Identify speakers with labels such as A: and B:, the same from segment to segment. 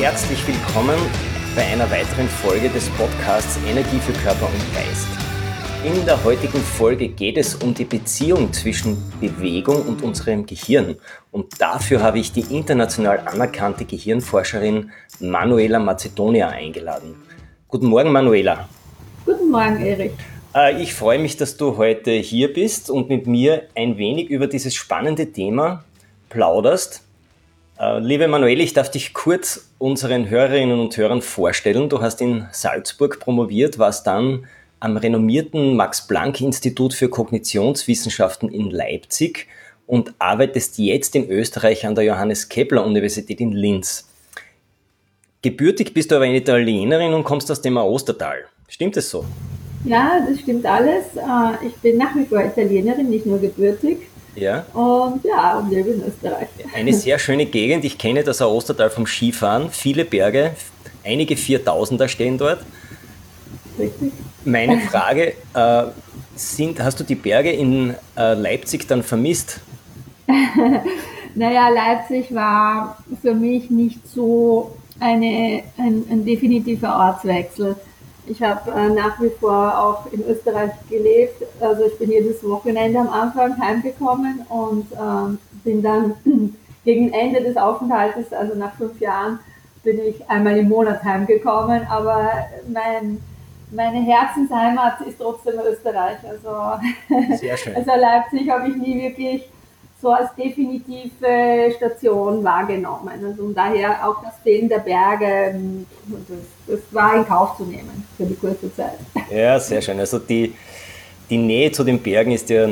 A: Herzlich willkommen bei einer weiteren Folge des Podcasts Energie für Körper und Geist. In der heutigen Folge geht es um die Beziehung zwischen Bewegung und unserem Gehirn. Und dafür habe ich die international anerkannte Gehirnforscherin Manuela Macedonia eingeladen. Guten Morgen, Manuela.
B: Guten Morgen, Erik.
A: Äh, ich freue mich, dass du heute hier bist und mit mir ein wenig über dieses spannende Thema plauderst. Äh, liebe Manuel, ich darf dich kurz unseren Hörerinnen und Hörern vorstellen. Du hast in Salzburg promoviert, warst dann am renommierten Max-Planck-Institut für Kognitionswissenschaften in Leipzig und arbeitest jetzt in Österreich an der Johannes Kepler Universität in Linz. Gebürtig bist du aber eine Italienerin und kommst aus dem Ostertal. Stimmt es so?
B: Ja, das stimmt alles. Äh, ich bin nach wie vor Italienerin, nicht nur gebürtig.
A: Ja.
B: Und ja, und lebe in Österreich.
A: Eine sehr schöne Gegend. Ich kenne das Ostertal vom Skifahren. Viele Berge, einige Viertausender stehen dort.
B: Richtig.
A: Meine Frage, äh, sind, hast du die Berge in äh, Leipzig dann vermisst?
B: naja, Leipzig war für mich nicht so eine, ein, ein definitiver Ortswechsel. Ich habe äh, nach wie vor auch in Österreich gelebt. Also ich bin jedes Wochenende am Anfang heimgekommen und ähm, bin dann gegen Ende des Aufenthaltes, also nach fünf Jahren, bin ich einmal im Monat heimgekommen. Aber mein, meine Herzensheimat ist trotzdem Österreich. Also,
A: Sehr schön.
B: also Leipzig habe ich nie wirklich so als definitive Station wahrgenommen. Also und daher auch das Fehlen der Berge, ähm, das, das, war in Kauf zu nehmen für die kurze Zeit.
A: Ja, sehr schön. Also die, die Nähe zu den Bergen ist ja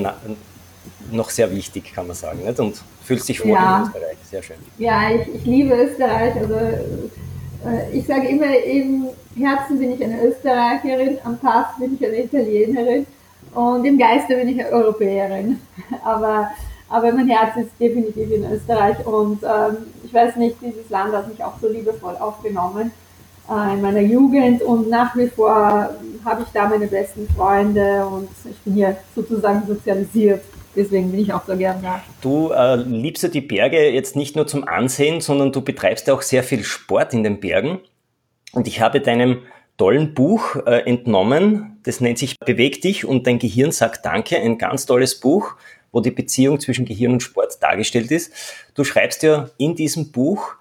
A: noch sehr wichtig, kann man sagen. Nicht? Und fühlst dich wohl ja. in Österreich. Sehr schön.
B: Ja, ich, ich liebe Österreich. Also äh, ich sage immer, im Herzen bin ich eine Österreicherin, am Pass bin ich eine Italienerin und im Geiste bin ich eine Europäerin. Aber aber mein Herz ist definitiv in Österreich und ähm, ich weiß nicht, dieses Land hat mich auch so liebevoll aufgenommen äh, in meiner Jugend und nach wie vor habe ich da meine besten Freunde und ich bin hier sozusagen sozialisiert. Deswegen bin ich auch so gern da.
A: Du äh, liebst ja die Berge jetzt nicht nur zum Ansehen, sondern du betreibst ja auch sehr viel Sport in den Bergen. Und ich habe deinem tollen Buch äh, entnommen, das nennt sich Beweg dich und dein Gehirn sagt Danke, ein ganz tolles Buch wo die Beziehung zwischen Gehirn und Sport dargestellt ist. Du schreibst ja in diesem Buch,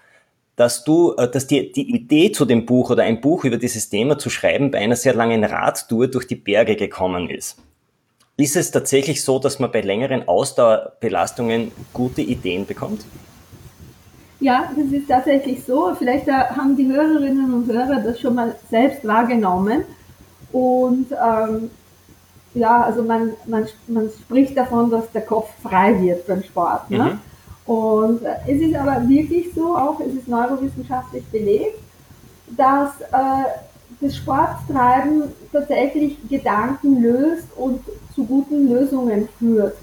A: dass du, äh, dass die, die Idee zu dem Buch oder ein Buch über dieses Thema zu schreiben bei einer sehr langen Radtour durch die Berge gekommen ist. Ist es tatsächlich so, dass man bei längeren Ausdauerbelastungen gute Ideen bekommt?
B: Ja, das ist tatsächlich so. Vielleicht äh, haben die Hörerinnen und Hörer das schon mal selbst wahrgenommen. Und ähm, ja, also man, man, man spricht davon, dass der Kopf frei wird beim Sport. Ne? Mhm. Und äh, es ist aber wirklich so, auch es ist neurowissenschaftlich belegt, dass äh, das Sporttreiben tatsächlich Gedanken löst und zu guten Lösungen führt.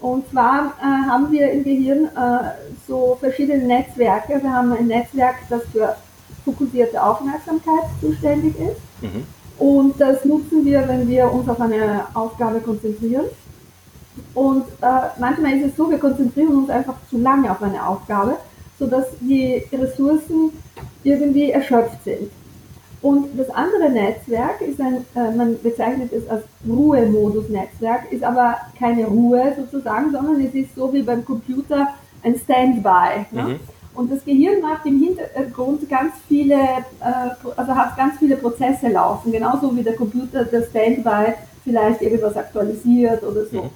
B: Und zwar äh, haben wir im Gehirn äh, so verschiedene Netzwerke. Wir haben ein Netzwerk, das für fokussierte Aufmerksamkeit zuständig ist. Mhm. Und das nutzen wir, wenn wir uns auf eine Aufgabe konzentrieren. Und äh, manchmal ist es so, wir konzentrieren uns einfach zu lange auf eine Aufgabe, sodass die Ressourcen irgendwie erschöpft sind. Und das andere Netzwerk ist ein, äh, man bezeichnet es als Ruhemodus-Netzwerk, ist aber keine Ruhe sozusagen, sondern es ist so wie beim Computer ein Standby. Ne? Mhm. Und das Gehirn macht im Hintergrund ganz viele, äh, also hat ganz viele Prozesse laufen, genauso wie der Computer der Standby vielleicht irgendwas aktualisiert oder so. Mhm.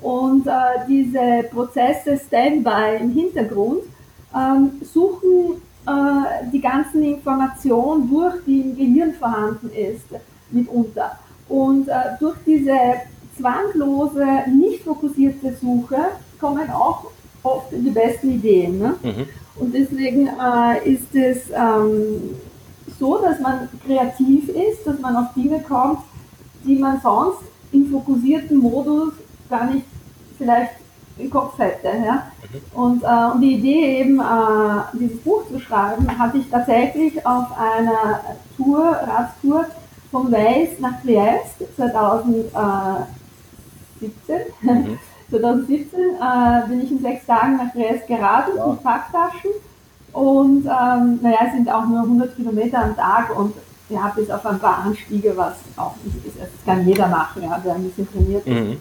B: Und äh, diese Prozesse Standby im Hintergrund ähm, suchen äh, die ganzen Informationen durch, die im Gehirn vorhanden ist, mitunter. Und äh, durch diese zwanglose, nicht fokussierte Suche kommen auch oft die besten Ideen. Ne? Mhm. Und deswegen äh, ist es ähm, so, dass man kreativ ist, dass man auf Dinge kommt, die man sonst im fokussierten Modus gar nicht vielleicht im Kopf hätte. Ja? Mhm. Und, äh, und die Idee eben, äh, dieses Buch zu schreiben, hatte ich tatsächlich auf einer Tour, Radtour von Weiß nach Triest 2017. Mhm. 2017 äh, bin ich in sechs Tagen nach Triest geradelt ja. mit Packtaschen und ähm, naja, es sind auch nur 100 Kilometer am Tag und ja, bis auf ein paar Anstiege, was auch nicht ist. Das kann jeder machen, ja, der ein bisschen trainiert ist. Mhm.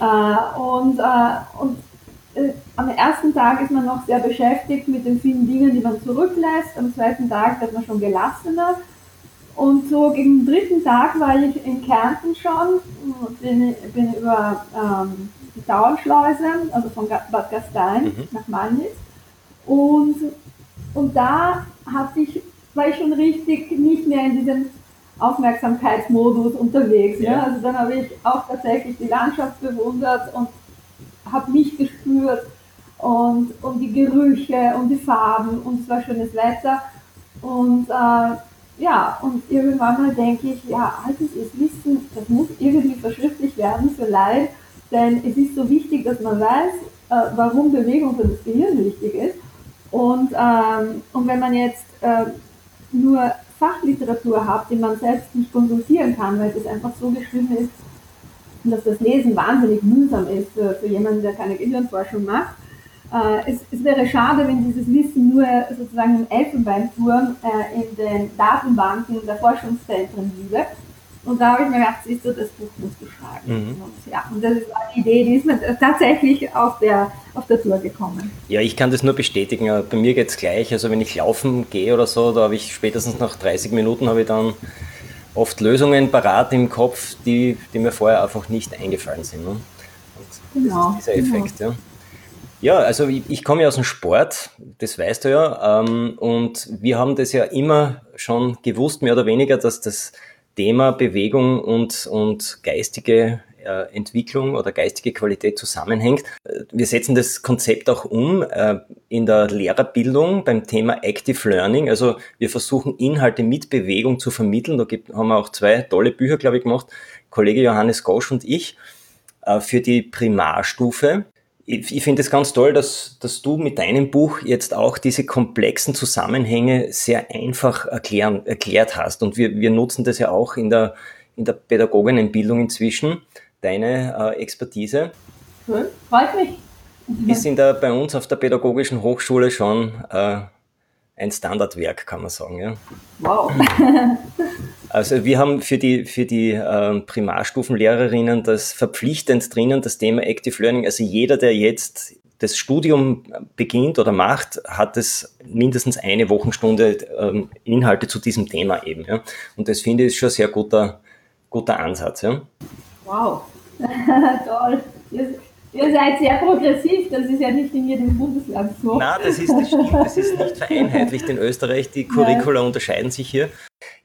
B: Äh, und äh, und äh, am ersten Tag ist man noch sehr beschäftigt mit den vielen Dingen, die man zurücklässt. Am zweiten Tag wird man schon gelassener. Und so gegen den dritten Tag war ich in Kärnten schon, bin, bin über ähm, die Dauernschleuse, also von Bad Gastein mhm. nach Malnitz. Und, und da hatte ich, war ich schon richtig nicht mehr in diesem Aufmerksamkeitsmodus unterwegs. Ja. Ne? Also dann habe ich auch tatsächlich die Landschaft bewundert und habe mich gespürt und, und die Gerüche und die Farben und es war schönes Wetter. Und äh, ja, und irgendwann mal denke ich, ja, altes ist Wissen, das muss irgendwie verschriftlich werden für Leid, denn es ist so wichtig, dass man weiß, äh, warum Bewegung für das Gehirn wichtig ist. Und, ähm, und wenn man jetzt äh, nur Fachliteratur hat, die man selbst nicht konsultieren kann, weil es einfach so geschrieben ist, dass das Lesen wahnsinnig mühsam ist für, für jemanden, der keine Gehirnforschung macht, äh, es, es, wäre schade, wenn dieses Wissen nur sozusagen im Elfenbeinturm äh, in den Datenbanken der Forschungszentren bliebe. Und da habe ich mir gedacht, siehst du, das Buch muss geschrieben. Mhm. Und, ja, und das ist eine Idee, die ist mir tatsächlich auf der, auf der Tour gekommen.
A: Ja, ich kann das nur bestätigen. Bei mir geht es gleich. Also wenn ich laufen gehe oder so, da habe ich spätestens nach 30 Minuten habe ich dann oft Lösungen parat im Kopf, die, die mir vorher einfach nicht eingefallen sind. Ne?
B: genau,
A: dieser Effekt, genau. ja. Ja, also ich, ich komme ja aus dem Sport, das weißt du ja, ähm, und wir haben das ja immer schon gewusst, mehr oder weniger, dass das Thema Bewegung und, und geistige äh, Entwicklung oder geistige Qualität zusammenhängt. Wir setzen das Konzept auch um äh, in der Lehrerbildung beim Thema Active Learning. Also wir versuchen Inhalte mit Bewegung zu vermitteln. Da gibt, haben wir auch zwei tolle Bücher, glaube ich, gemacht. Kollege Johannes Gosch und ich äh, für die Primarstufe ich, ich finde es ganz toll, dass, dass du mit deinem Buch jetzt auch diese komplexen Zusammenhänge sehr einfach erklären, erklärt hast. Und wir, wir nutzen das ja auch in der, in der Pädagoginnenbildung inzwischen, deine äh, Expertise.
B: Cool, freut mich.
A: Ist in der, bei uns auf der Pädagogischen Hochschule schon äh, ein Standardwerk, kann man sagen. Ja.
B: Wow.
A: Also wir haben für die, für die äh, Primarstufenlehrerinnen das verpflichtend drinnen, das Thema Active Learning. Also jeder, der jetzt das Studium beginnt oder macht, hat es mindestens eine Wochenstunde ähm, Inhalte zu diesem Thema eben. Ja. Und das finde ich schon ein sehr guter, guter Ansatz. Ja.
B: Wow, toll. Ihr seid sehr progressiv, das ist ja nicht in jedem Bundesland so.
A: Nein, das ist, das stimmt, das ist nicht vereinheitlicht in Österreich. Die Curricula unterscheiden sich hier.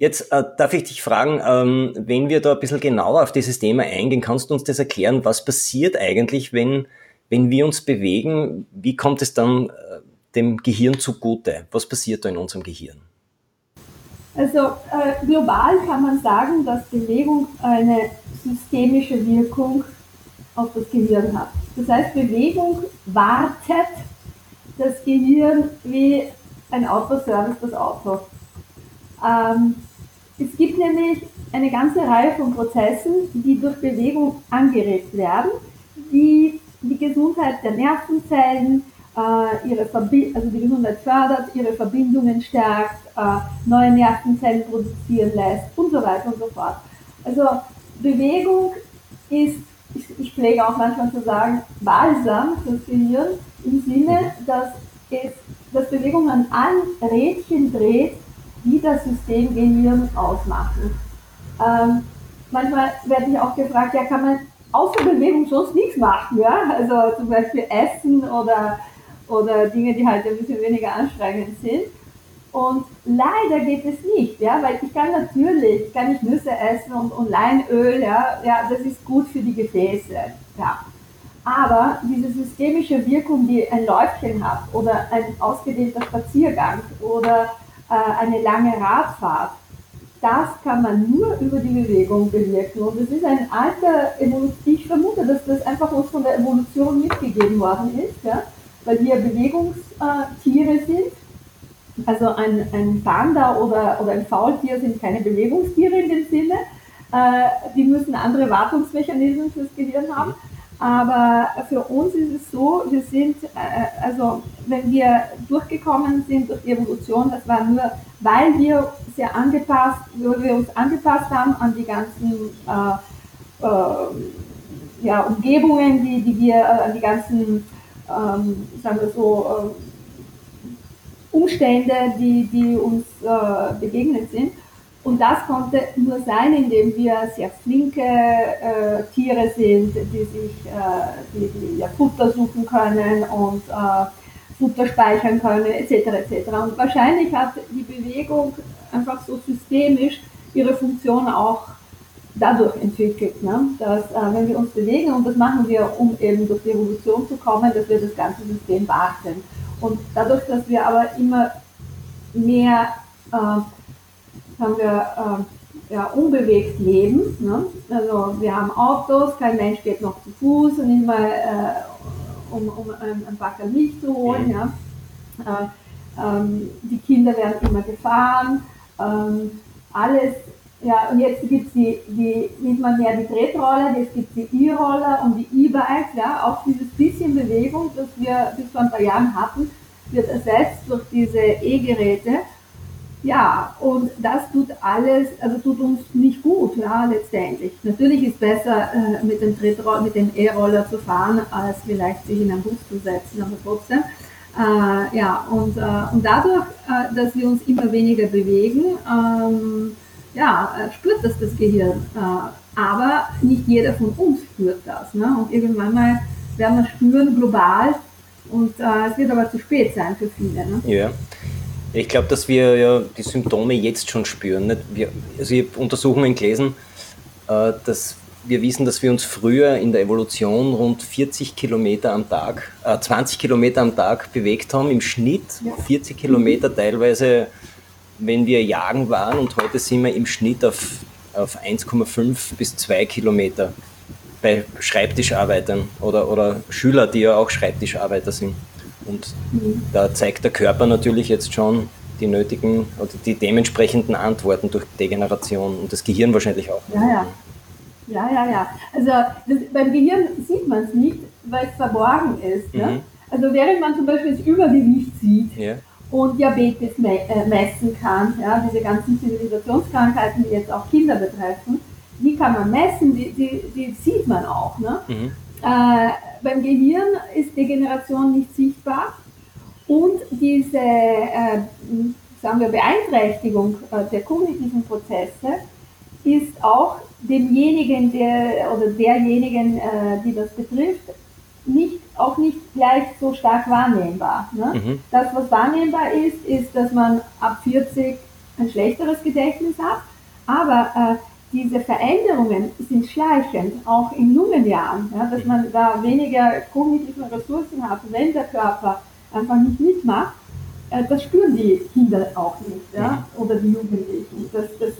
A: Jetzt äh, darf ich dich fragen, ähm, wenn wir da ein bisschen genauer auf dieses Thema eingehen, kannst du uns das erklären, was passiert eigentlich, wenn, wenn wir uns bewegen? Wie kommt es dann äh, dem Gehirn zugute? Was passiert da in unserem Gehirn?
B: Also äh, global kann man sagen, dass Bewegung eine systemische Wirkung auf das Gehirn hat. Das heißt, Bewegung wartet das Gehirn wie ein Autoservice das Auto. Ähm, es gibt nämlich eine ganze Reihe von Prozessen, die durch Bewegung angeregt werden, die die Gesundheit der Nervenzellen, äh, ihre Verbi also die Gesundheit fördert, ihre Verbindungen stärkt, äh, neue Nervenzellen produzieren lässt und so weiter und so fort. Also Bewegung ist ich, ich pflege auch manchmal zu sagen, balsam fürs Gehirn im Sinne, dass es dass Bewegung an allen Rädchen dreht, die das System Gehirn ausmachen. Ähm, manchmal werde ich auch gefragt, ja, kann man außer Bewegung sonst nichts machen, ja? Also zum Beispiel Essen oder, oder Dinge, die halt ein bisschen weniger anstrengend sind. Und leider geht es nicht, ja, weil ich kann natürlich, kann ich Nüsse essen und, und Leinöl, ja, ja, das ist gut für die Gefäße, ja. Aber diese systemische Wirkung, die ein Läufchen hat oder ein ausgedehnter Spaziergang oder eine lange Radfahrt, das kann man nur über die Bewegung bewirken. Und es ist ein alter Evolution, ich vermute, dass das einfach uns von der Evolution mitgegeben worden ist, ja, weil wir Bewegungstiere sind also ein, ein Panda oder, oder ein Faultier sind keine Bewegungstiere in dem Sinne. Äh, die müssen andere Wartungsmechanismen fürs Gehirn haben. Aber für uns ist es so, wir sind, äh, also wenn wir durchgekommen sind durch die Evolution, das war nur, weil wir sehr angepasst, weil wir uns angepasst haben an die ganzen äh, äh, ja, Umgebungen, die, die wir, äh, an die ganzen, ähm, sagen wir so, äh, Umstände, die, die uns äh, begegnet sind. Und das konnte nur sein, indem wir sehr flinke äh, Tiere sind, die sich äh, die, die ja, Futter suchen können und äh, Futter speichern können, etc. etc. Und wahrscheinlich hat die Bewegung einfach so systemisch ihre Funktion auch dadurch entwickelt, ne? dass äh, wenn wir uns bewegen, und das machen wir, um eben durch die Evolution zu kommen, dass wir das ganze System beachten. Und dadurch, dass wir aber immer mehr äh, haben wir, äh, ja, unbewegt leben, ne? also wir haben Autos, kein Mensch geht noch zu Fuß und nicht mal äh, um, um ein, ein Backer Milch zu holen. Ja? Äh, ähm, die Kinder werden immer gefahren, ähm, alles ja, und jetzt gibt es die, die, nicht mal mehr die Tretroller, jetzt gibt es die E-Roller und die E-Bikes, ja, auch dieses bisschen Bewegung, das wir bis vor ein paar Jahren hatten, wird ersetzt durch diese E-Geräte. Ja, und das tut alles, also tut uns nicht gut, ja, letztendlich. Natürlich ist besser, äh, mit dem Tretroller, mit dem E-Roller zu fahren, als vielleicht sich in einen Bus zu setzen, aber trotzdem. Äh, ja, und, äh, und dadurch, äh, dass wir uns immer weniger bewegen, ähm, ja, äh, spürt das das Gehirn. Äh, aber nicht jeder von uns spürt das. Ne? Und irgendwann mal werden wir spüren, global. Und äh, es wird aber zu spät sein für viele. Ne?
A: Ja. Ich glaube, dass wir ja die Symptome jetzt schon spüren. Nicht? Wir, also ich habe Untersuchungen gelesen, äh, dass wir wissen, dass wir uns früher in der Evolution rund 40 Kilometer am Tag, äh, 20 Kilometer am Tag bewegt haben, im Schnitt ja. 40 Kilometer teilweise wenn wir jagen waren und heute sind wir im Schnitt auf, auf 1,5 bis 2 Kilometer bei Schreibtischarbeitern oder, oder Schüler, die ja auch Schreibtischarbeiter sind. Und mhm. da zeigt der Körper natürlich jetzt schon die nötigen oder die dementsprechenden Antworten durch Degeneration und das Gehirn wahrscheinlich auch.
B: Ja, ja. Ja, ja, ja. Also das, beim Gehirn sieht man es nicht, weil es verborgen ist. Ne? Mhm. Also während man zum Beispiel das Übergewicht sieht ja und Diabetes äh, messen kann. Ja, diese ganzen Zivilisationskrankheiten, die jetzt auch Kinder betreffen, die kann man messen, die, die, die sieht man auch. Ne? Mhm. Äh, beim Gehirn ist Degeneration nicht sichtbar und diese äh, sagen wir, Beeinträchtigung äh, der kognitiven Prozesse ist auch demjenigen der, oder derjenigen, äh, die das betrifft, nicht, auch nicht gleich so stark wahrnehmbar. Ne? Mhm. Das, was wahrnehmbar ist, ist, dass man ab 40 ein schlechteres Gedächtnis hat, aber äh, diese Veränderungen sind schleichend, auch in jungen Jahren, ja, dass man da weniger kognitive Ressourcen hat, wenn der Körper einfach nicht mitmacht, äh, das spüren die Kinder auch nicht, ja, mhm. oder die Jugendlichen. Das, das,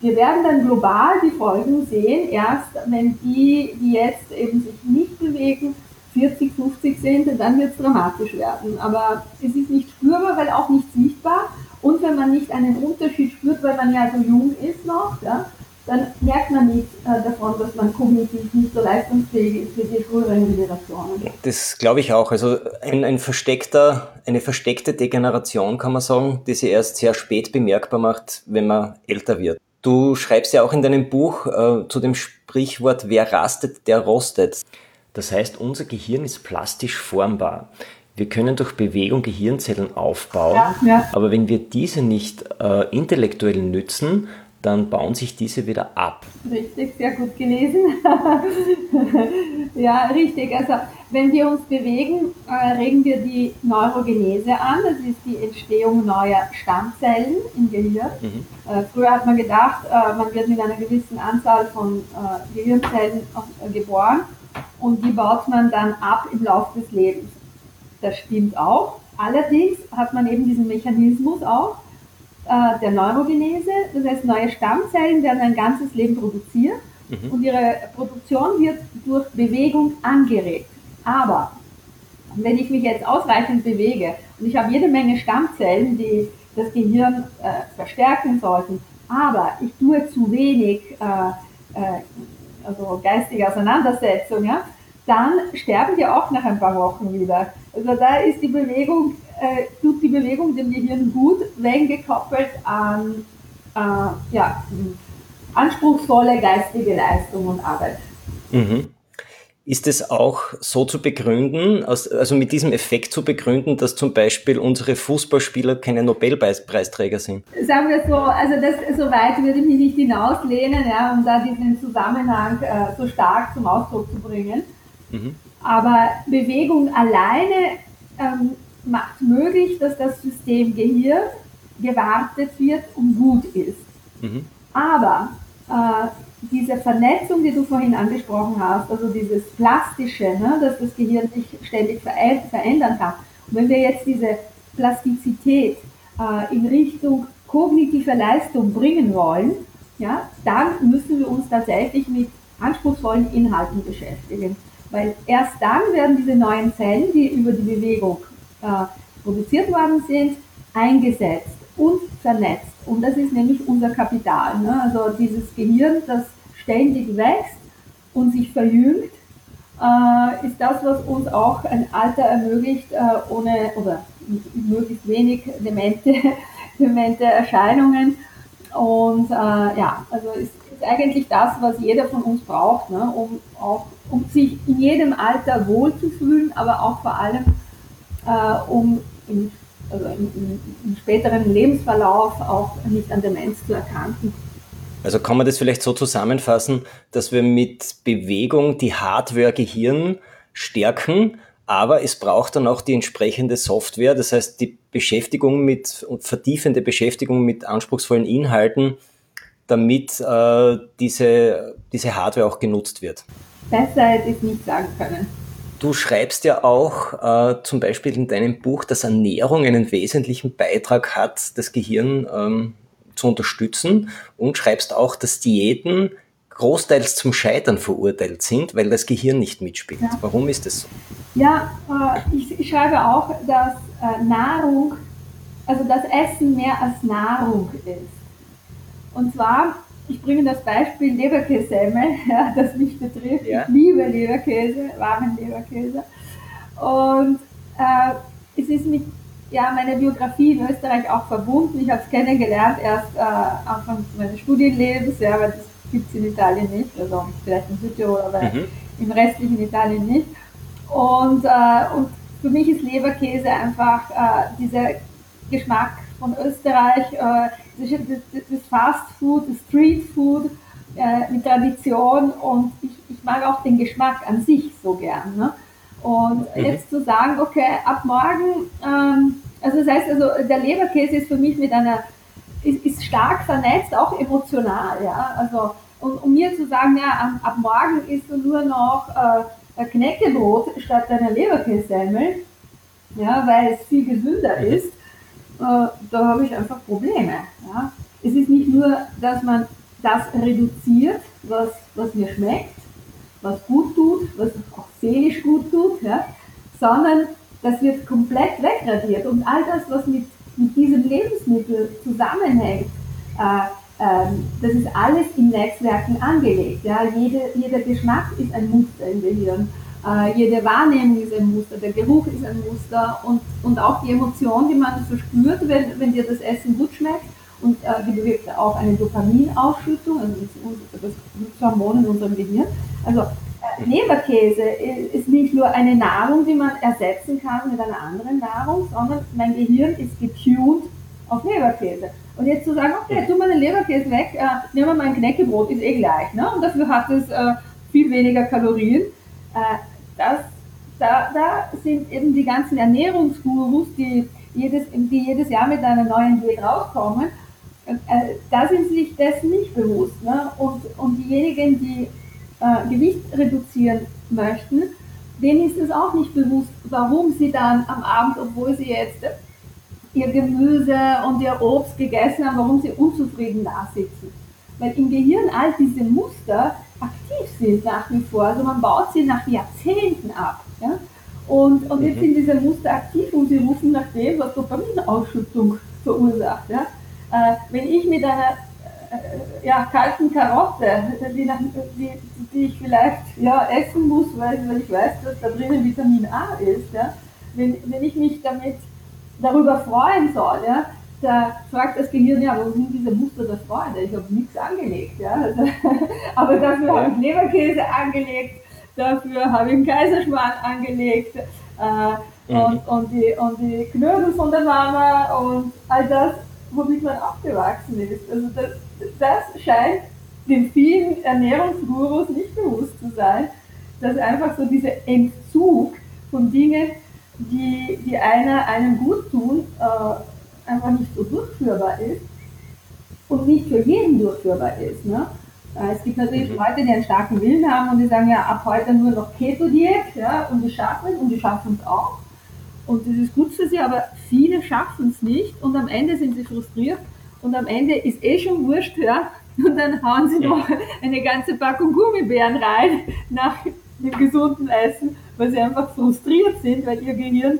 B: wir werden dann global die Folgen sehen, erst wenn die, die jetzt eben sich nicht bewegen, 40, 50 sind, dann wird es dramatisch werden. Aber es ist nicht spürbar, weil auch nicht sichtbar. Und wenn man nicht einen Unterschied spürt, weil man ja so jung ist noch, ja, dann merkt man nicht äh, davon, dass man kognitiv nicht so leistungsfähig ist wie die früheren Generationen.
A: Das glaube ich auch. Also ein, ein versteckter, eine versteckte Degeneration kann man sagen, die sich erst sehr spät bemerkbar macht, wenn man älter wird. Du schreibst ja auch in deinem Buch äh, zu dem Sprichwort, wer rastet, der rostet. Das heißt, unser Gehirn ist plastisch formbar. Wir können durch Bewegung Gehirnzellen aufbauen, ja, ja. aber wenn wir diese nicht äh, intellektuell nützen, dann bauen sich diese wieder ab.
B: Richtig, sehr gut gelesen. ja, richtig. Also wenn wir uns bewegen, äh, regen wir die Neurogenese an. Das ist die Entstehung neuer Stammzellen im Gehirn. Mhm. Äh, früher hat man gedacht, äh, man wird mit einer gewissen Anzahl von Gehirnzellen geboren und die baut man dann ab im Laufe des Lebens. Das stimmt auch. Allerdings hat man eben diesen Mechanismus auch, äh, der Neurogenese. Das heißt, neue Stammzellen werden ein ganzes Leben produziert mhm. und ihre Produktion wird durch Bewegung angeregt. Aber wenn ich mich jetzt ausreichend bewege und ich habe jede Menge Stammzellen, die das Gehirn äh, verstärken sollten, aber ich tue zu wenig äh, äh, also geistige Auseinandersetzung, ja, dann sterben die auch nach ein paar Wochen wieder. Also da ist die Bewegung äh, tut die Bewegung dem Gehirn gut, wenn gekoppelt an äh, ja, anspruchsvolle geistige Leistung und Arbeit.
A: Mhm. Ist es auch so zu begründen, also mit diesem Effekt zu begründen, dass zum Beispiel unsere Fußballspieler keine Nobelpreisträger sind?
B: Sagen wir so, also das, so weit würde ich mich nicht hinauslehnen, ja, um da diesen Zusammenhang äh, so stark zum Ausdruck zu bringen. Mhm. Aber Bewegung alleine ähm, macht möglich, dass das System Gehirn gewartet wird und gut ist. Mhm. Aber äh, diese Vernetzung, die du vorhin angesprochen hast, also dieses Plastische, ne, dass das Gehirn sich ständig verändern kann. Und wenn wir jetzt diese Plastizität äh, in Richtung kognitive Leistung bringen wollen, ja, dann müssen wir uns tatsächlich mit anspruchsvollen Inhalten beschäftigen. Weil erst dann werden diese neuen Zellen, die über die Bewegung produziert worden sind, eingesetzt und vernetzt. Und das ist nämlich unser Kapital. Ne? Also dieses Gehirn, das ständig wächst und sich verjüngt, äh, ist das, was uns auch ein Alter ermöglicht, äh, ohne oder möglichst wenig demente, demente Erscheinungen. Und äh, ja, also ist, ist eigentlich das, was jeder von uns braucht, ne? um auch um sich in jedem Alter wohlzufühlen, aber auch vor allem äh, um im, also im, im, späteren Lebensverlauf auch nicht an Demenz zu erkranken.
A: Also kann man das vielleicht so zusammenfassen, dass wir mit Bewegung die Hardware Gehirn stärken, aber es braucht dann auch die entsprechende Software, das heißt die Beschäftigung mit vertiefende Beschäftigung mit anspruchsvollen Inhalten, damit äh, diese, diese Hardware auch genutzt wird.
B: Besser hätte ich nicht sagen können.
A: Du schreibst ja auch äh, zum Beispiel in deinem Buch, dass Ernährung einen wesentlichen Beitrag hat, das Gehirn ähm, zu unterstützen und schreibst auch, dass Diäten großteils zum Scheitern verurteilt sind, weil das Gehirn nicht mitspielt. Ja. Warum ist das so?
B: Ja, äh, ich, ich, schreibe auch, dass äh, Nahrung, also das Essen mehr als Nahrung ist. Und zwar ich bringe das Beispiel Leberkässemmel, ja, das mich betrifft. Ja. Ich liebe Leberkäse, warmen Leberkäse. Und äh, es ist mit ja, meiner Biografie in Österreich auch verbunden. Ich habe es kennengelernt erst äh, Anfang meines Studienlebens, ja, weil das gibt es in Italien nicht, also vielleicht in Südtirol, aber mhm. im restlichen Italien nicht. Und, äh, und für mich ist Leberkäse einfach äh, dieser Geschmack von Österreich, äh, das Fast Food, das Street Food äh, mit Tradition und ich, ich mag auch den Geschmack an sich so gern. Ne? Und mhm. jetzt zu sagen, okay, ab morgen, ähm, also das heißt, also der Leberkäse ist für mich mit einer, ist, ist stark vernetzt, auch emotional, ja, also und um mir zu sagen, ja, ab morgen isst du nur noch äh, Knäckebrot statt deiner Leberkässemmel, ja, weil es viel gesünder mhm. ist, da habe ich einfach Probleme. Ja. Es ist nicht nur, dass man das reduziert, was, was mir schmeckt, was gut tut, was auch seelisch gut tut, ja, sondern das wird komplett wegradiert. Und all das, was mit, mit diesem Lebensmittel zusammenhängt, äh, äh, das ist alles in Netzwerken angelegt. Ja. Jede, jeder Geschmack ist ein Muster im Gehirn. Äh, jede Wahrnehmung ist ein Muster, der Geruch ist ein Muster und, und auch die Emotion, die man verspürt, wenn, wenn dir das Essen gut schmeckt und äh, die bewirkt auch eine Dopaminausschüttung, also das, das Hormon in unserem Gehirn. Also äh, Leberkäse ist nicht nur eine Nahrung, die man ersetzen kann mit einer anderen Nahrung, sondern mein Gehirn ist getuned auf Leberkäse. Und jetzt zu sagen, okay, tu mal den Leberkäse weg, äh, nehmen wir mal ein Knäckebrot, ist eh gleich. Ne? Und dafür hat es äh, viel weniger Kalorien. Äh, das, da, da sind eben die ganzen Ernährungsgurus, die jedes, die jedes Jahr mit einer neuen Diät rauskommen, äh, da sind sie sich dessen nicht bewusst. Ne? Und, und diejenigen, die äh, Gewicht reduzieren möchten, denen ist es auch nicht bewusst, warum sie dann am Abend, obwohl sie jetzt ihr Gemüse und ihr Obst gegessen haben, warum sie unzufrieden da sitzen. Weil im Gehirn all diese Muster aktiv sind nach wie vor. Also man baut sie nach Jahrzehnten ab. Ja? Und, und jetzt mhm. sind diese Muster aktiv und sie rufen nach dem, was Dopaminausschüttung verursacht. Ja? Äh, wenn ich mit einer äh, ja, kalten Karotte, die, die, die, ich vielleicht ja, essen muss, weil, weil ich weiß, dass da drinnen Vitamin A ist, ja? wenn, wenn ich mich damit darüber freuen soll, ja, da fragt das Gehirn, ja, wo sind diese Muster der Freude? Ich habe nichts angelegt. Ja? Also, aber dafür habe ich Leberkäse angelegt, dafür habe ich einen Kaiserschmarrn angelegt äh, mhm. und, und, die, und die Knödel von der Mama und all das, womit man aufgewachsen ist. Also das, das scheint den vielen Ernährungsgurus nicht bewusst zu sein, dass einfach so dieser Entzug von Dingen, die, die einer einem gut tun, äh, einfach nicht so durchführbar ist und nicht für jeden durchführbar ist. Ne? Äh, es gibt natürlich mhm. Leute, die einen starken Willen haben und die sagen ja ab heute nur noch Keto-Diät ja, und die schaffen es und die schaffen es auch. Und das ist gut für sie, aber viele schaffen es nicht und am Ende sind sie frustriert und am Ende ist eh schon wurscht, ja, und dann hauen sie noch eine ganze Packung Gummibären rein nach dem gesunden Essen, weil sie einfach frustriert sind, weil ihr Gehirn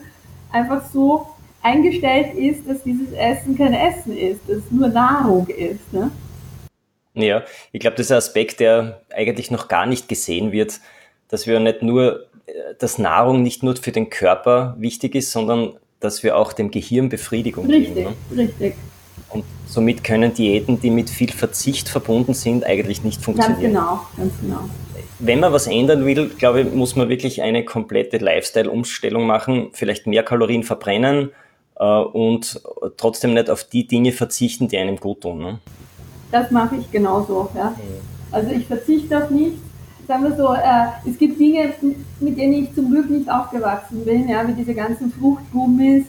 B: einfach so eingestellt ist, dass dieses Essen kein Essen ist, dass es nur Nahrung ist. Ne?
A: Ja, ich glaube, das ist ein Aspekt, der eigentlich noch gar nicht gesehen wird, dass wir nicht nur, äh, dass Nahrung nicht nur für den Körper wichtig ist, sondern dass wir auch dem Gehirn Befriedigung
B: richtig,
A: geben.
B: Ne? Richtig.
A: Und somit können Diäten, die mit viel Verzicht verbunden sind, eigentlich nicht funktionieren.
B: Ganz genau, ganz genau
A: wenn man was ändern will, glaube ich, muss man wirklich eine komplette Lifestyle-Umstellung machen, vielleicht mehr Kalorien verbrennen und trotzdem nicht auf die Dinge verzichten, die einem gut tun. Ne?
B: Das mache ich genauso. Ja. Also ich verzichte auf nichts. Sagen wir so, äh, es gibt Dinge, mit denen ich zum Glück nicht aufgewachsen bin, ja, wie diese ganzen Fruchtgummis.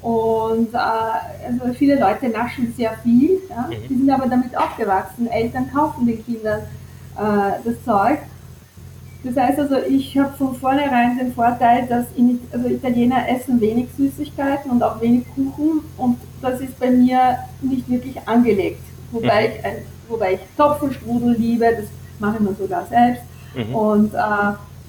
B: Und äh, also viele Leute naschen sehr viel, ja. Mhm. die sind aber damit aufgewachsen. Eltern kaufen den Kindern äh, das Zeug das heißt also, ich habe von vornherein den Vorteil, dass in, also Italiener essen wenig Süßigkeiten und auch wenig Kuchen und das ist bei mir nicht wirklich angelegt. Wobei, mhm. ich, ein, wobei ich Topfenstrudel liebe, das mache ich mir sogar selbst. Mhm. Und äh,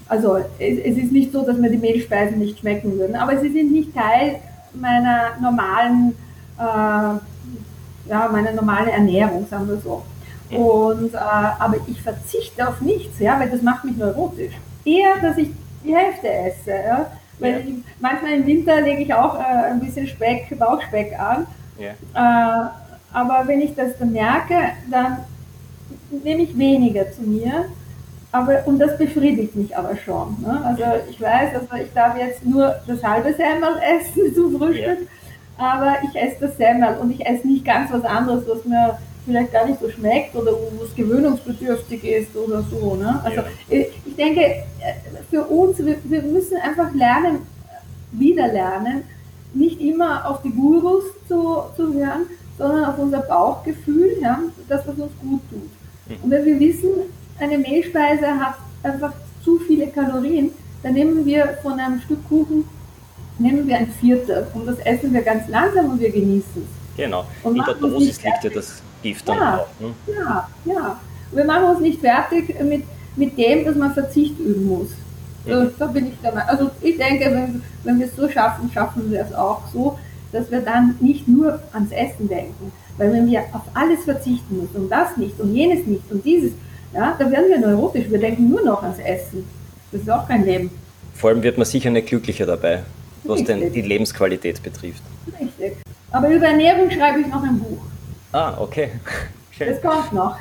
B: also es, es, ist nicht so, dass mir die Mehlspeisen nicht schmecken würden, aber sie sind nicht Teil meiner normalen, äh, ja, meiner normalen Ernährung, sagen wir so. Und, äh, aber ich verzichte auf nichts, ja, weil das macht mich neurotisch. Eher, dass ich die Hälfte esse. Ja? Weil ja. Ich, manchmal im Winter lege ich auch äh, ein bisschen Speck, Bauchspeck an. Ja. Äh, aber wenn ich das dann merke, dann nehme ich weniger zu mir. Aber, und das befriedigt mich aber schon. Ne? Also ich weiß, also ich darf jetzt nur das halbe Semmel essen zum Frühstück, aber ich esse das Semmel und ich esse nicht ganz was anderes, was mir vielleicht gar nicht so schmeckt oder wo es gewöhnungsbedürftig ist oder so. Ne? Also ja. ich denke, äh, für uns, wir, wir müssen einfach lernen, wieder lernen, nicht immer auf die Gurus zu, zu hören, sondern auf unser Bauchgefühl, ja, das, was uns gut tut. Und wenn wir wissen, eine Mehlspeise hat einfach zu viele Kalorien, dann nehmen wir von einem Stück Kuchen, nehmen wir ein Viertel und das essen wir ganz langsam und wir genießen es.
A: Genau, und in der Dosis liegt ja das Gift dann
B: ja, auch. Ne? Ja, ja. Wir machen uns nicht fertig mit, mit dem, dass man Verzicht üben muss. Mhm. Da bin ich dabei. Also ich denke, wenn, wenn wir es so schaffen, schaffen wir es auch so, dass wir dann nicht nur ans Essen denken. Weil wenn wir auf alles verzichten müssen und das nicht und jenes nicht und dieses, ja, dann werden wir neurotisch. Wir denken nur noch ans Essen. Das ist auch kein Leben.
A: Vor allem wird man sicher nicht glücklicher dabei, was Richtig. denn die Lebensqualität betrifft.
B: Richtig. Aber über Ernährung schreibe ich noch ein Buch.
A: Ah, okay.
B: Schön. Es kommt noch.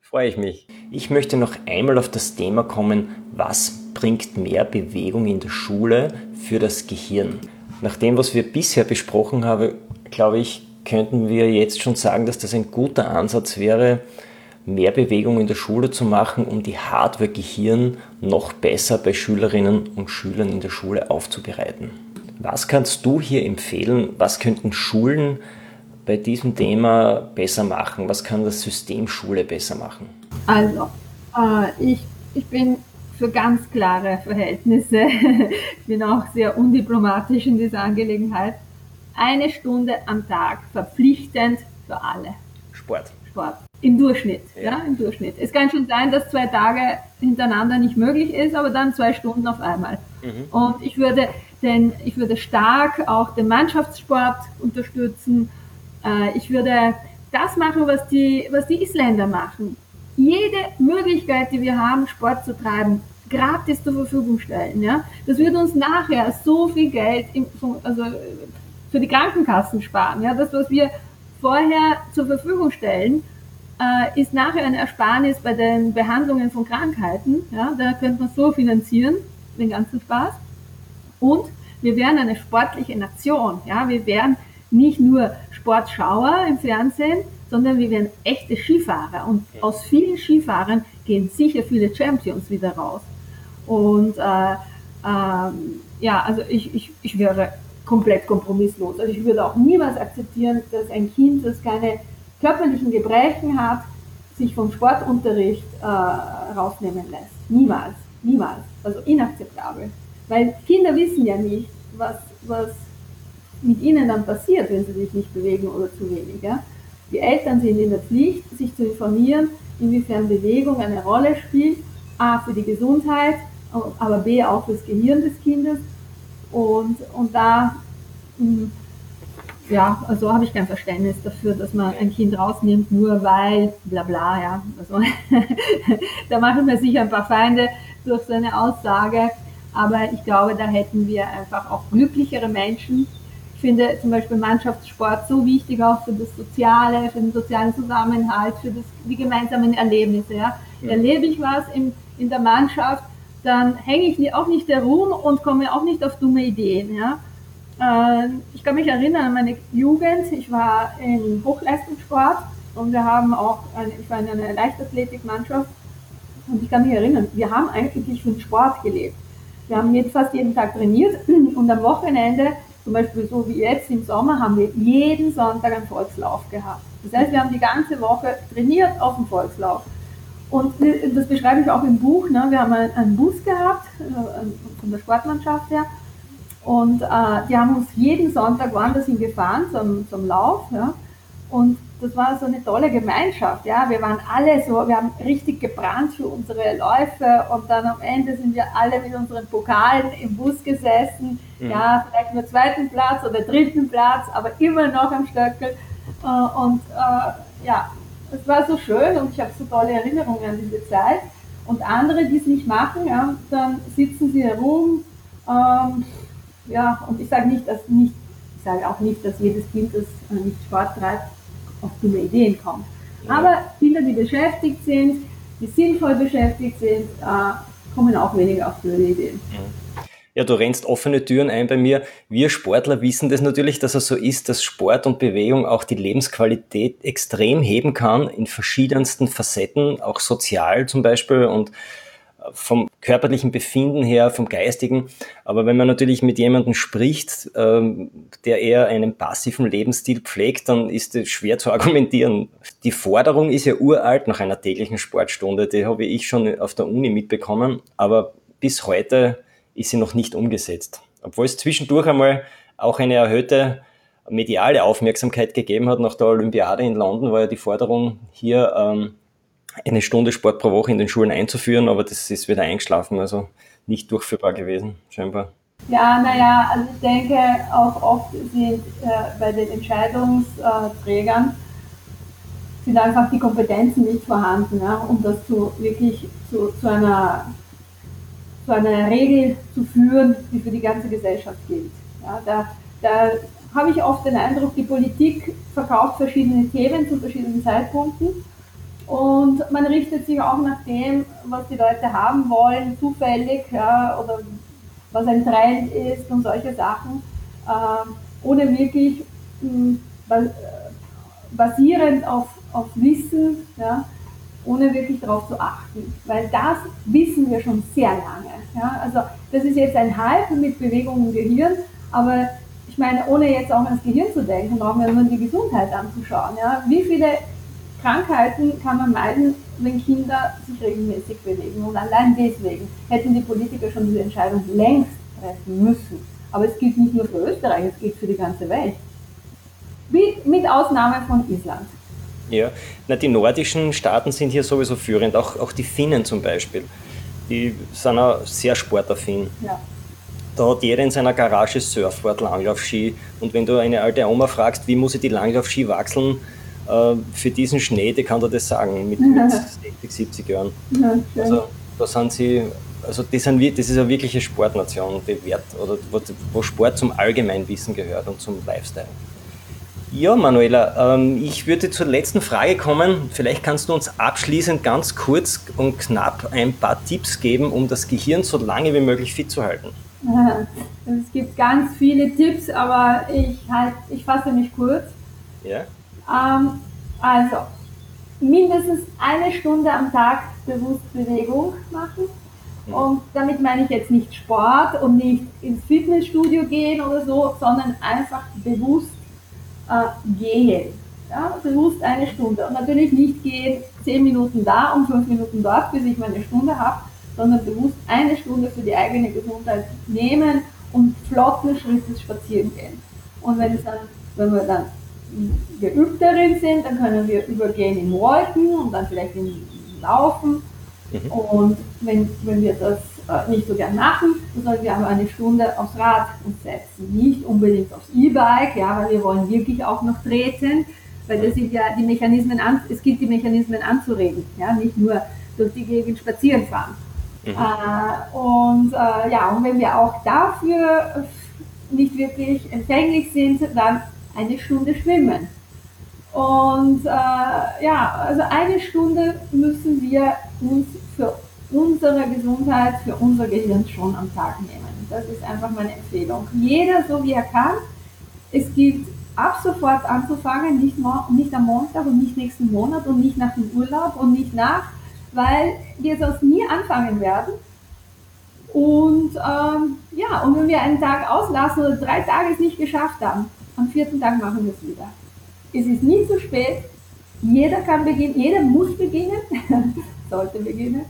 A: Freue ich mich. Ich möchte noch einmal auf das Thema kommen, was bringt mehr Bewegung in der Schule für das Gehirn? Nach dem, was wir bisher besprochen haben, glaube ich, könnten wir jetzt schon sagen, dass das ein guter Ansatz wäre, mehr Bewegung in der Schule zu machen, um die Hardware Gehirn noch besser bei Schülerinnen und Schülern in der Schule aufzubereiten. Was kannst du hier empfehlen? Was könnten Schulen bei diesem Thema besser machen? Was kann das System Schule besser machen?
B: Also, äh, ich, ich bin für ganz klare Verhältnisse. ich bin auch sehr undiplomatisch in dieser Angelegenheit. Eine Stunde am Tag verpflichtend für alle.
A: Sport.
B: Sport. Im Durchschnitt, ja. ja. im Durchschnitt. Es kann schon sein, dass zwei Tage hintereinander nicht möglich ist, aber dann zwei Stunden auf einmal. Mhm. Und ich würde, den, ich würde stark auch den Mannschaftssport unterstützen. Äh, ich würde das machen, was die, was die Isländer machen. Jede Möglichkeit, die wir haben, Sport zu treiben, gratis zur Verfügung stellen. Ja? Das würde uns nachher so viel Geld im, also für die Krankenkassen sparen. Ja? Das, was wir vorher zur Verfügung stellen, äh, ist nachher eine Ersparnis bei den Behandlungen von Krankheiten. Ja? Da könnte man so finanzieren, den ganzen Spaß. Und wir wären eine sportliche Nation. Ja? Wir wären nicht nur Sportschauer im Fernsehen, sondern wir wären echte Skifahrer. Und aus vielen Skifahrern gehen sicher viele Champions wieder raus. Und äh, äh, ja, also ich, ich, ich wäre komplett kompromisslos. Also ich würde auch niemals akzeptieren, dass ein Kind, das keine körperlichen Gebrechen hat, sich vom Sportunterricht äh, rausnehmen lässt. Niemals, niemals. Also inakzeptabel. Weil Kinder wissen ja nicht, was, was mit ihnen dann passiert, wenn sie sich nicht bewegen oder zu wenig. Ja? Die Eltern sind in der Pflicht, sich zu informieren, inwiefern Bewegung eine Rolle spielt, a für die Gesundheit, aber b auch fürs Gehirn des Kindes. Und, und da, hm, ja, also habe ich kein Verständnis dafür, dass man ein Kind rausnimmt, nur weil, bla bla, ja. Also, da machen wir sicher ein paar Feinde durch so eine Aussage. Aber ich glaube, da hätten wir einfach auch glücklichere Menschen, finde zum Beispiel Mannschaftssport so wichtig auch für das Soziale, für den sozialen Zusammenhalt, für das, die gemeinsamen Erlebnisse. Ja. ja. Erlebe ich was in, in der Mannschaft, dann hänge ich auch nicht herum und komme auch nicht auf dumme Ideen. Ja. Äh, ich kann mich erinnern an meine Jugend, ich war im Hochleistungssport und wir haben auch, eine, ich war in einer Leichtathletikmannschaft und ich kann mich erinnern, wir haben eigentlich den Sport gelebt. Wir haben jetzt fast jeden Tag trainiert und am Wochenende zum Beispiel so wie jetzt im Sommer haben wir jeden Sonntag einen Volkslauf gehabt. Das heißt, wir haben die ganze Woche trainiert auf dem Volkslauf. Und das beschreibe ich auch im Buch. Ne? Wir haben einen Bus gehabt, äh, von der Sportmannschaft her. Und äh, die haben uns jeden Sonntag woanders hingefahren zum, zum Lauf. Ja? Und das war so eine tolle Gemeinschaft. Ja, wir waren alle so, wir haben richtig gebrannt für unsere Läufe und dann am Ende sind wir alle mit unseren Pokalen im Bus gesessen. Mhm. Ja, vielleicht nur zweiten Platz oder dritten Platz, aber immer noch am Stöckel. Äh, und äh, ja, es war so schön und ich habe so tolle Erinnerungen an diese Zeit. Und andere, die es nicht machen, ja, dann sitzen sie herum. Ähm, ja, und ich sage nicht, dass nicht, ich sage auch nicht, dass jedes Kind, das äh, nicht Sport treibt, auf dumme Ideen kommt. Aber Kinder, die beschäftigt sind, die sinnvoll beschäftigt sind, äh, kommen auch weniger auf blöde Ideen.
A: Ja, du rennst offene Türen ein bei mir. Wir Sportler wissen das natürlich, dass es so ist, dass Sport und Bewegung auch die Lebensqualität extrem heben kann in verschiedensten Facetten, auch sozial zum Beispiel und vom körperlichen Befinden her, vom geistigen. Aber wenn man natürlich mit jemandem spricht, ähm, der eher einen passiven Lebensstil pflegt, dann ist es schwer zu argumentieren. Die Forderung ist ja uralt nach einer täglichen Sportstunde. Die habe ich schon auf der Uni mitbekommen. Aber bis heute ist sie noch nicht umgesetzt. Obwohl es zwischendurch einmal auch eine erhöhte mediale Aufmerksamkeit gegeben hat. Nach der Olympiade in London war ja die Forderung hier, ähm, eine Stunde Sport pro Woche in den Schulen einzuführen, aber das ist wieder eingeschlafen, also nicht durchführbar gewesen, scheinbar.
B: Ja, naja, also ich denke, auch oft sind äh, bei den Entscheidungsträgern sind einfach die Kompetenzen nicht vorhanden, ja, um das zu wirklich zu, zu, einer, zu einer Regel zu führen, die für die ganze Gesellschaft gilt. Ja, da, da habe ich oft den Eindruck, die Politik verkauft verschiedene Themen zu verschiedenen Zeitpunkten und man richtet sich auch nach dem, was die Leute haben wollen, zufällig, ja, oder was ein Trend ist und solche Sachen, äh, ohne wirklich mh, hm, basierend auf, auf Wissen, ja, ohne wirklich darauf zu achten. Weil das wissen wir schon sehr lange. Ja. Also das ist jetzt ein Hype mit Bewegung im Gehirn, aber ich meine, ohne jetzt auch ans Gehirn zu denken, brauchen wir nur die Gesundheit anzuschauen. Ja. Wie viele Krankheiten kann man meiden, wenn Kinder sich regelmäßig bewegen? Und allein deswegen hätten die Politiker schon diese Entscheidung längst treffen müssen. Aber es gilt nicht nur für Österreich, es gilt für die ganze Welt. Wie, mit Ausnahme von Island.
A: Ja, Na, die nordischen Staaten sind hier sowieso führend, auch, auch die Finnen zum Beispiel. Die sind auch sehr sportaffin. Ja. Da hat jeder in seiner Garage Surfboard, Langlaufski. Und wenn du eine alte Oma fragst, wie muss ich die Langlaufski wachseln für diesen Schnee, die kann dir das sagen mit, mit 60, 70 Jahren. Ja, also da sind sie, also die sind, das ist eine wirkliche Sportnation, die Wert, oder wo, wo Sport zum Allgemeinwissen gehört und zum Lifestyle. Ja, Manuela, ähm, ich würde zur letzten Frage kommen. Vielleicht kannst du uns abschließend ganz kurz und knapp ein paar Tipps geben, um das Gehirn so lange wie möglich fit zu halten.
B: Es gibt ganz viele Tipps, aber ich, halt, ich fasse mich kurz.
A: Ja.
B: Ähm, also, mindestens eine Stunde am Tag bewusst Bewegung machen. Mhm. Und damit meine ich jetzt nicht Sport und nicht ins Fitnessstudio gehen oder so, sondern einfach bewusst äh, gehen. Ja, bewusst eine Stunde. Und natürlich nicht gehen, zehn Minuten da und fünf Minuten dort, bis ich meine Stunde habe, sondern bewusst eine Stunde für die eigene Gesundheit nehmen und flotten Schrittes spazieren gehen. Und wenn, es dann, wenn wir dann geübt darin sind, dann können wir übergehen in Walken und dann vielleicht in Laufen. Mhm. Und wenn, wenn wir das äh, nicht so gern machen, dann sollten wir aber eine Stunde aufs Rad uns setzen. Nicht unbedingt aufs E-Bike, ja, weil wir wollen wirklich auch noch treten, weil das sind ja die Mechanismen, an, es gilt die Mechanismen anzuregen, ja, nicht nur durch die Gegend spazieren fahren. Mhm. Äh, und äh, ja, und wenn wir auch dafür nicht wirklich empfänglich sind, dann eine Stunde schwimmen. Und äh, ja, also eine Stunde müssen wir uns für unsere Gesundheit, für unser Gehirn schon am Tag nehmen. Das ist einfach meine Empfehlung. Jeder so wie er kann. Es gilt ab sofort anzufangen, nicht, nicht am Montag und nicht nächsten Monat und nicht nach dem Urlaub und nicht nach, weil wir sonst nie anfangen werden. Und ähm, ja, und wenn wir einen Tag auslassen oder drei Tage es nicht geschafft haben, am vierten Tag machen wir es wieder. Es ist nie zu spät. Jeder kann beginnen, jeder muss beginnen, sollte beginnen.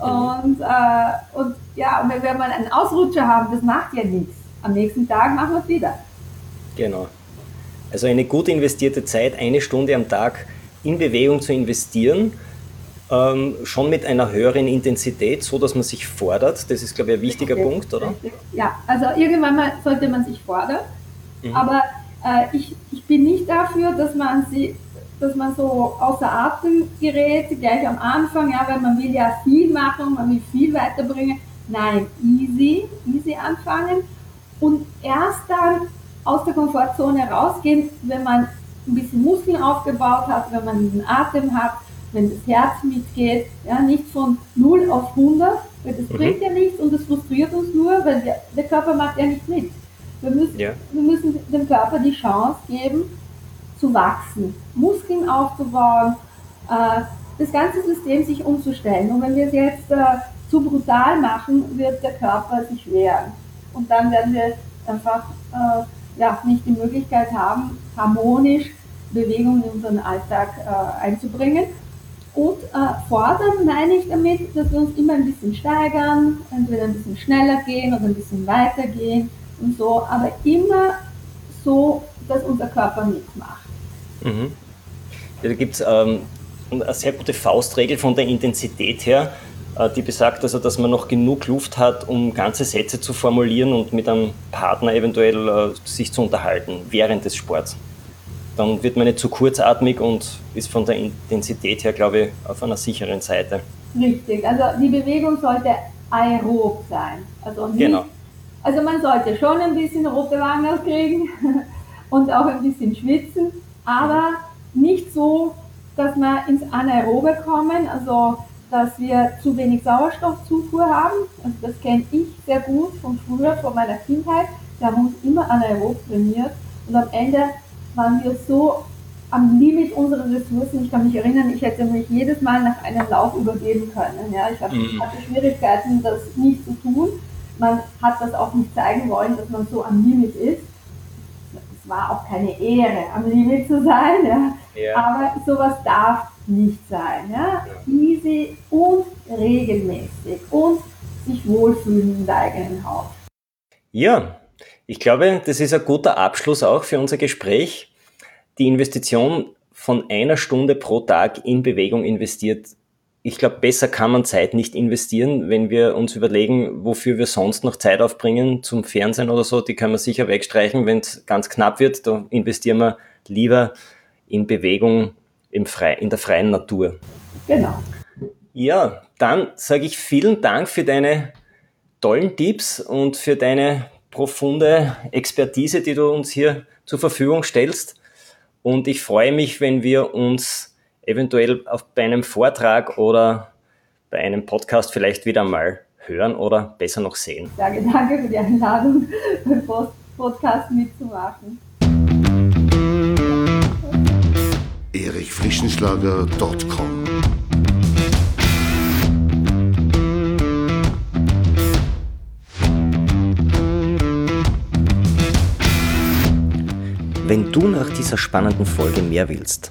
B: Und, äh, und ja, wenn wir mal einen Ausrutscher haben, das macht ja nichts. Am nächsten Tag machen wir es wieder.
A: Genau. Also eine gut investierte Zeit, eine Stunde am Tag in Bewegung zu investieren, ähm, schon mit einer höheren Intensität, so dass man sich fordert. Das ist, glaube ich, ein wichtiger Richtig. Punkt, oder?
B: Ja, also irgendwann mal sollte man sich fordern. Mhm. Aber äh, ich, ich bin nicht dafür, dass man sie dass man so außer Atem gerät, gleich am Anfang, ja, weil man will ja viel machen, man will viel weiterbringen. Nein, easy, easy anfangen und erst dann aus der Komfortzone rausgehen, wenn man ein bisschen Muskeln aufgebaut hat, wenn man diesen Atem hat, wenn das Herz mitgeht, ja, nicht von 0 auf 100, weil das mhm. bringt ja nichts und das frustriert uns nur, weil der, der Körper macht ja nicht mit. Wir müssen, ja. wir müssen dem Körper die Chance geben, zu wachsen, Muskeln aufzubauen, äh, das ganze System sich umzustellen. Und wenn wir es jetzt äh, zu brutal machen, wird der Körper sich wehren. Und dann werden wir einfach äh, ja, nicht die Möglichkeit haben, harmonisch Bewegung in unseren Alltag einzubringen. Und fordern meine ich damit, dass wir uns immer ein bisschen steigern, entweder ein bisschen schneller gehen oder ein bisschen weiter gehen und so, aber immer so, dass unser Körper mitmacht.
A: Mhm. Ja, da gibt es ähm, eine sehr gute Faustregel von der Intensität her, äh, die besagt also, dass man noch genug Luft hat, um ganze Sätze zu formulieren und mit einem Partner eventuell äh, sich zu unterhalten während des Sports. Dann wird man nicht zu kurzatmig und ist von der Intensität her, glaube ich, auf einer sicheren Seite.
B: Richtig, also die Bewegung sollte aerob sein. Also, nicht, genau. Also man sollte schon ein bisschen rote Wangen kriegen und auch ein bisschen schwitzen, aber nicht so, dass wir ins Anaerobe kommen, also dass wir zu wenig Sauerstoffzufuhr haben. Also das kenne ich sehr gut von früher, von meiner Kindheit. Wir haben uns immer anaerob trainiert und am Ende waren wir so am Limit unserer Ressourcen. Ich kann mich erinnern, ich hätte mich jedes Mal nach einem Lauf übergeben können. Ja, ich hatte Schwierigkeiten, das nicht zu tun. Man hat das auch nicht zeigen wollen, dass man so am Limit ist. Es war auch keine Ehre, am Limit zu sein. Ja. ja. Aber sowas darf nicht sein. Ja. Easy und regelmäßig und sich wohlfühlen in der eigenen Haut.
A: Ja, ich glaube, das ist ein guter Abschluss auch für unser Gespräch. Die Investition von einer Stunde pro Tag in Bewegung investiert. Ich glaube, besser kann man Zeit nicht investieren, wenn wir uns überlegen, wofür wir sonst noch Zeit aufbringen, zum Fernsehen oder so. Die können wir sicher wegstreichen, wenn es ganz knapp wird. Da investieren wir lieber in Bewegung im Fre in der freien Natur.
B: Genau.
A: Ja, dann sage ich vielen Dank für deine tollen Tipps und für deine profunde Expertise, die du uns hier zur Verfügung stellst. Und ich freue mich, wenn wir uns eventuell auf, bei einem Vortrag oder bei einem Podcast vielleicht wieder mal hören oder besser noch sehen.
B: Danke, danke für die Einladung, beim Podcast mitzumachen.
C: erichfrischenschlager.com
A: Wenn du nach dieser spannenden Folge mehr willst,